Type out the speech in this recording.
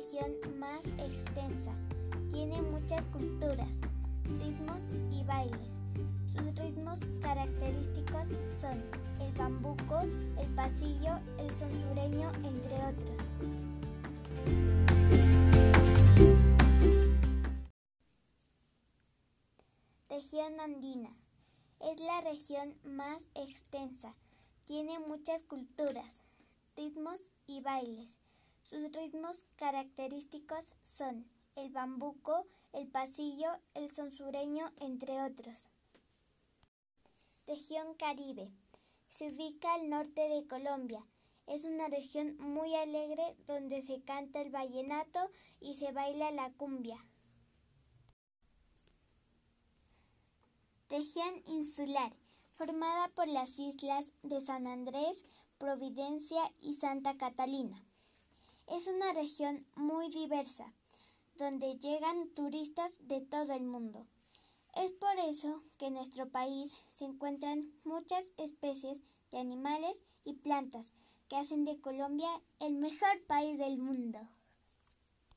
región más extensa. Tiene muchas culturas, ritmos y bailes. Sus ritmos característicos son el bambuco, el pasillo, el son sureño, entre otros. Región andina. Es la región más extensa. Tiene muchas culturas, ritmos y bailes. Sus ritmos característicos son el bambuco, el pasillo, el son sureño, entre otros. Región Caribe. Se ubica al norte de Colombia. Es una región muy alegre donde se canta el vallenato y se baila la cumbia. Región insular, formada por las islas de San Andrés, Providencia y Santa Catalina. Es una región muy diversa, donde llegan turistas de todo el mundo. Es por eso que en nuestro país se encuentran muchas especies de animales y plantas que hacen de Colombia el mejor país del mundo.